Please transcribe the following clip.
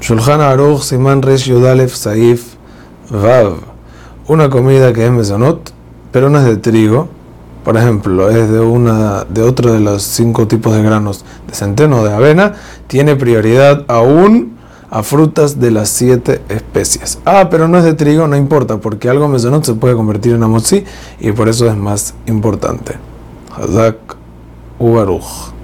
Shulchan Aruch Siman Resh Yudalef Saif Vav. Una comida que es mesonot, pero no es de trigo. Por ejemplo, es de una de otro de los cinco tipos de granos de centeno o de avena. Tiene prioridad aún a frutas de las siete especies. Ah, pero no es de trigo, no importa, porque algo mesonot se puede convertir en amotzi y por eso es más importante. Hazak Ubaruch.